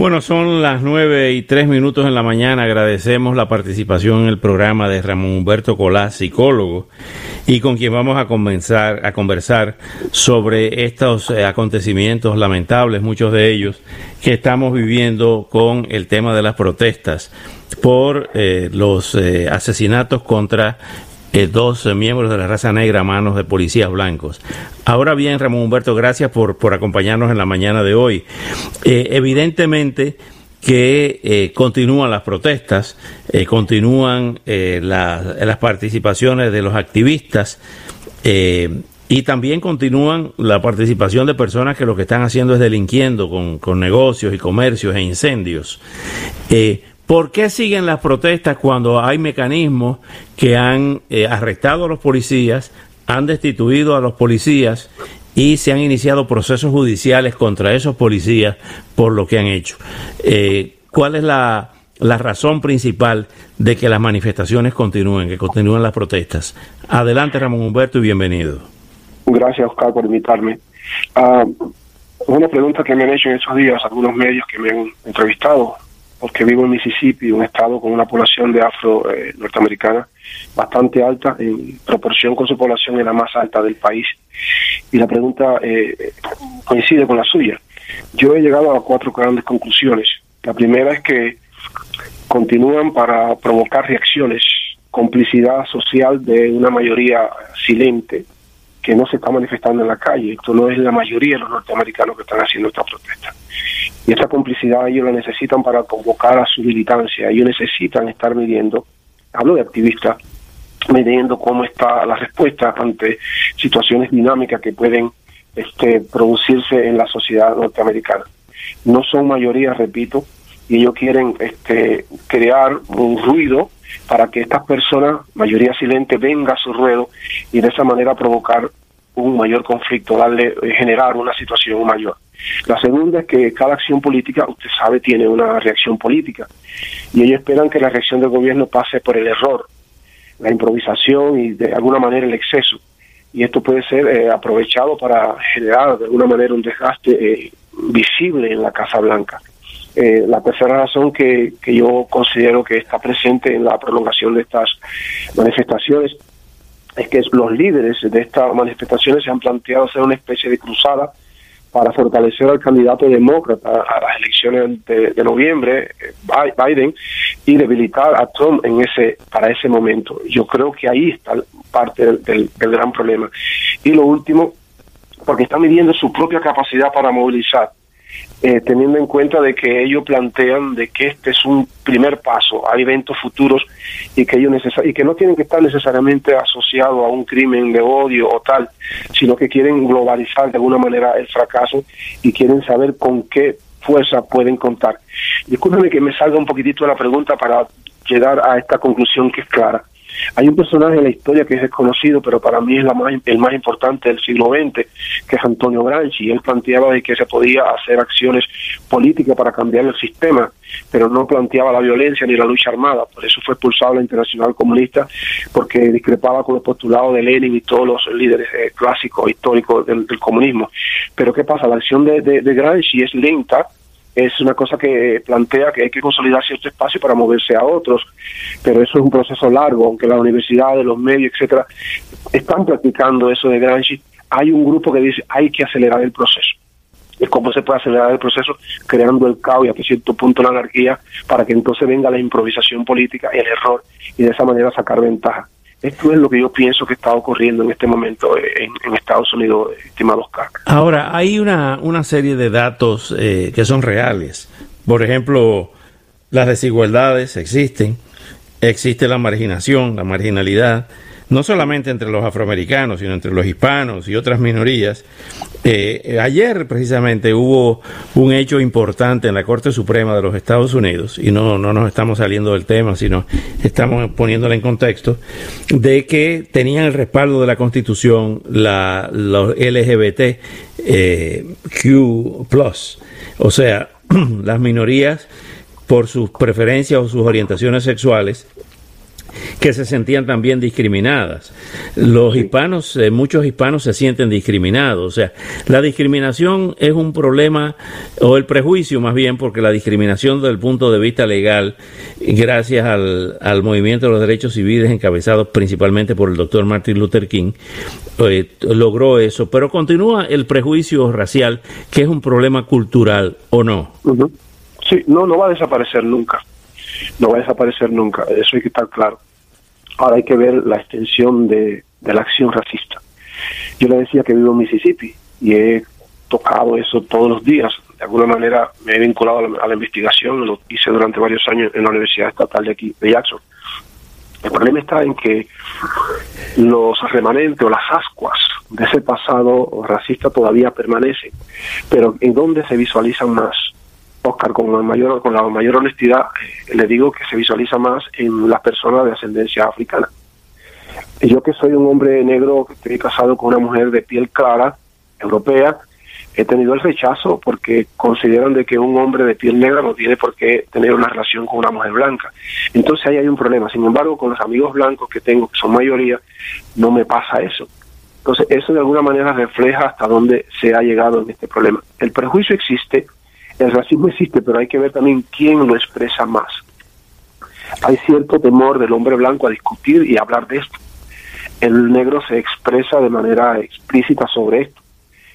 Bueno, son las nueve y tres minutos en la mañana. Agradecemos la participación en el programa de Ramón Humberto Colás, psicólogo, y con quien vamos a conversar, a conversar sobre estos eh, acontecimientos lamentables, muchos de ellos, que estamos viviendo con el tema de las protestas por eh, los eh, asesinatos contra eh, dos miembros de la raza negra a manos de policías blancos. Ahora bien, Ramón Humberto, gracias por, por acompañarnos en la mañana de hoy. Eh, evidentemente que eh, continúan las protestas, continúan las participaciones de los activistas y también continúan la participación de personas que lo que están haciendo es delinquiendo con, con negocios y comercios e incendios. ¿Por qué siguen las protestas cuando hay mecanismos que han eh, arrestado a los policías, han destituido a los policías y se han iniciado procesos judiciales contra esos policías por lo que han hecho? Eh, ¿Cuál es la, razón principal de que las manifestaciones continúen, que continúen las protestas? Adelante, Ramón Humberto, y bienvenido. Gracias, Oscar, por invitarme. Ah, una pregunta que me han hecho en estos días algunos medios que me han entrevistado porque vivo en Mississippi, un estado con una población de afro eh, norteamericana bastante alta, en proporción con su población es la más alta del país. Y la pregunta eh, coincide con la suya. Yo he llegado a cuatro grandes conclusiones. La primera es que continúan para provocar reacciones, complicidad social de una mayoría silente que no se está manifestando en la calle. Esto no es la mayoría de los norteamericanos que están haciendo esta protesta. Y esa complicidad ellos la necesitan para convocar a su militancia. Ellos necesitan estar midiendo, hablo de activistas, midiendo cómo está la respuesta ante situaciones dinámicas que pueden este, producirse en la sociedad norteamericana. No son mayoría, repito, y ellos quieren este, crear un ruido para que estas personas, mayoría silente, venga a su ruedo y de esa manera provocar un mayor conflicto, darle, eh, generar una situación mayor. La segunda es que cada acción política, usted sabe, tiene una reacción política y ellos esperan que la reacción del gobierno pase por el error, la improvisación y de alguna manera el exceso. Y esto puede ser eh, aprovechado para generar de alguna manera un desgaste eh, visible en la Casa Blanca. Eh, la tercera razón que, que yo considero que está presente en la prolongación de estas manifestaciones es que los líderes de estas manifestaciones se han planteado hacer una especie de cruzada para fortalecer al candidato demócrata a las elecciones de, noviembre, eh, Biden, y debilitar a Trump en ese para ese momento. Yo creo que ahí está parte del, del, gran problema. Y lo último, porque están midiendo su propia capacidad para movilizar. Eh, teniendo en cuenta de que ellos plantean de que este es un primer paso a eventos futuros y que ellos y que no tienen que estar necesariamente asociados a un crimen de odio o tal, sino que quieren globalizar de alguna manera el fracaso y quieren saber con qué fuerza pueden contar. Discúlpeme que me salga un poquitito de la pregunta para llegar a esta conclusión que es clara. Hay un personaje en la historia que es desconocido, pero para mí es la más, el más importante del siglo XX, que es Antonio Gramsci. Él planteaba de que se podía hacer acciones políticas para cambiar el sistema, pero no planteaba la violencia ni la lucha armada. Por eso fue expulsado la Internacional Comunista, porque discrepaba con los postulados de Lenin y todos los líderes eh, clásicos, históricos del, comunismo. Pero ¿qué pasa? La acción de, de, de Gramsci es lenta, es una cosa que plantea que hay que consolidar cierto espacio para moverse a otros, pero eso es un proceso largo, aunque las universidades, los medios, etcétera, están practicando eso de Gramsci, hay un grupo que dice hay que acelerar el proceso. ¿Y cómo se puede acelerar el proceso? Creando el caos y a cierto punto la anarquía para que entonces venga la improvisación política el error y de esa manera sacar ventaja. Esto es lo que yo pienso que está ocurriendo en este momento en, Estados Unidos, estimado Oscar. Ahora, hay una, una serie de datos eh, que son reales. Por ejemplo, las desigualdades existen, existe la marginación, la marginalidad, no solamente entre los afroamericanos, sino entre los hispanos y otras minorías. Eh, ayer precisamente hubo un hecho importante en la Corte Suprema de los Estados Unidos, y no, no nos estamos saliendo del tema, sino estamos poniéndolo en contexto, de que tenían el respaldo de la Constitución la, los LGBT eh, Q, o sea, las minorías por sus preferencias o sus orientaciones sexuales que se sentían también discriminadas. Los hispanos, eh, muchos hispanos se sienten discriminados. O sea, la discriminación es un problema, o el prejuicio más bien, porque la discriminación desde el punto de vista legal, gracias al, al movimiento de los derechos civiles encabezado principalmente por el doctor Martin Luther King, eh, logró eso. Pero continúa el prejuicio racial, que es un problema cultural, ¿o no? Sí, no, no va a desaparecer nunca no va a desaparecer nunca, eso hay que estar claro. Ahora hay que ver la extensión de, la acción racista. Yo le decía que vivo en Mississippi y he tocado eso todos los días. De alguna manera me he vinculado a la, investigación, lo hice durante varios años en la Universidad Estatal de aquí, de Jackson. El problema está en que los remanentes o las ascuas de ese pasado racista todavía permanecen, pero ¿en dónde se visualizan más? Oscar, con la mayor, con la mayor honestidad, eh, le digo que se visualiza más en las personas de ascendencia africana. Yo que soy un hombre negro, que estoy casado con una mujer de piel clara, europea, he tenido el rechazo porque consideran de que un hombre de piel negra no tiene por qué tener una relación con una mujer blanca. Entonces ahí hay un problema. Sin embargo, con los amigos blancos que tengo, que son mayoría, no me pasa eso. Entonces eso de alguna manera refleja hasta dónde se ha llegado en este problema. El prejuicio existe, el racismo existe, pero hay que ver también quién lo expresa más. Hay cierto temor del hombre blanco a discutir y hablar de esto. El negro se expresa de manera explícita sobre esto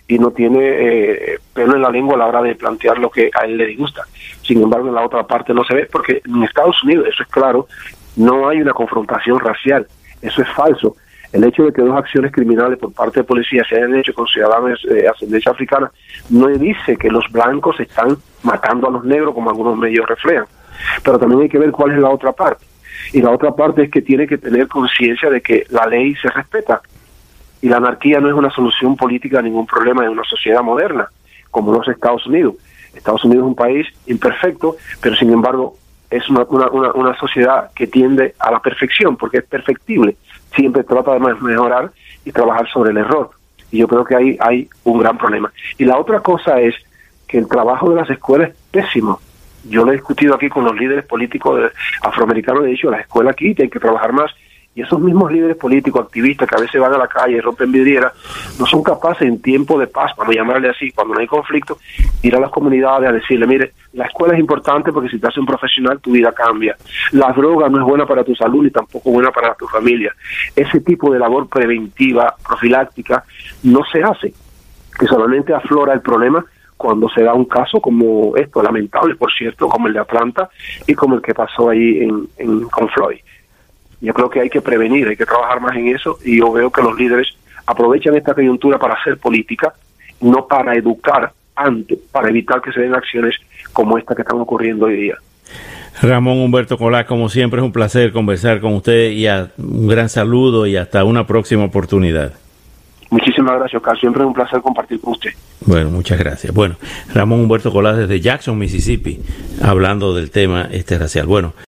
y no tiene eh, pelo en la lengua a la hora de plantear lo que a él le disgusta. Sin embargo, en la otra parte no se ve porque en Estados Unidos, eso es claro, no hay una confrontación racial. Eso es falso. El hecho de que dos acciones criminales por parte de policía se hayan hecho con ciudadanos de ascendencia africana no dice que los blancos están matando a los negros como algunos medios reflejan. Pero también hay que ver cuál es la otra parte. Y la otra parte es que tiene que tener conciencia de que la ley se respeta. Y la anarquía no es una solución política a ningún problema en una sociedad moderna, como los Estados Unidos. Estados Unidos es un país imperfecto, pero sin embargo es una, una, una sociedad que tiende a la perfección, porque es perfectible siempre trata de mejorar y trabajar sobre el error. Y yo creo que ahí hay un gran problema. Y la otra cosa es que el trabajo de las escuelas es pésimo. Yo lo he discutido aquí con los líderes políticos afroamericanos, he dicho, las escuelas aquí tienen que trabajar más y esos mismos líderes políticos, activistas que a veces van a la calle y rompen vidrieras, no son capaces en tiempo de paz, vamos a llamarle así, cuando no hay conflicto, ir a las comunidades a decirle, mire, la escuela es importante porque si te haces un profesional tu vida cambia. La droga no es buena para tu salud ni tampoco buena para tu familia. Ese tipo de labor preventiva, profiláctica, no se hace, que solamente aflora el problema cuando se da un caso como esto, lamentable por cierto, como el de Atlanta y como el que pasó ahí en con Floyd. Yo creo que hay que prevenir, hay que trabajar más en eso y yo veo que los líderes aprovechan esta coyuntura para hacer política, no para educar antes, para evitar que se den acciones como esta que están ocurriendo hoy día. Ramón Humberto Colá, como siempre es un placer conversar con usted y un gran saludo y hasta una próxima oportunidad. Muchísimas gracias, Oscar. Siempre es un placer compartir con usted. Bueno, muchas gracias. Bueno, Ramón Humberto Colá desde Jackson, Mississippi, hablando del tema este racial. Bueno.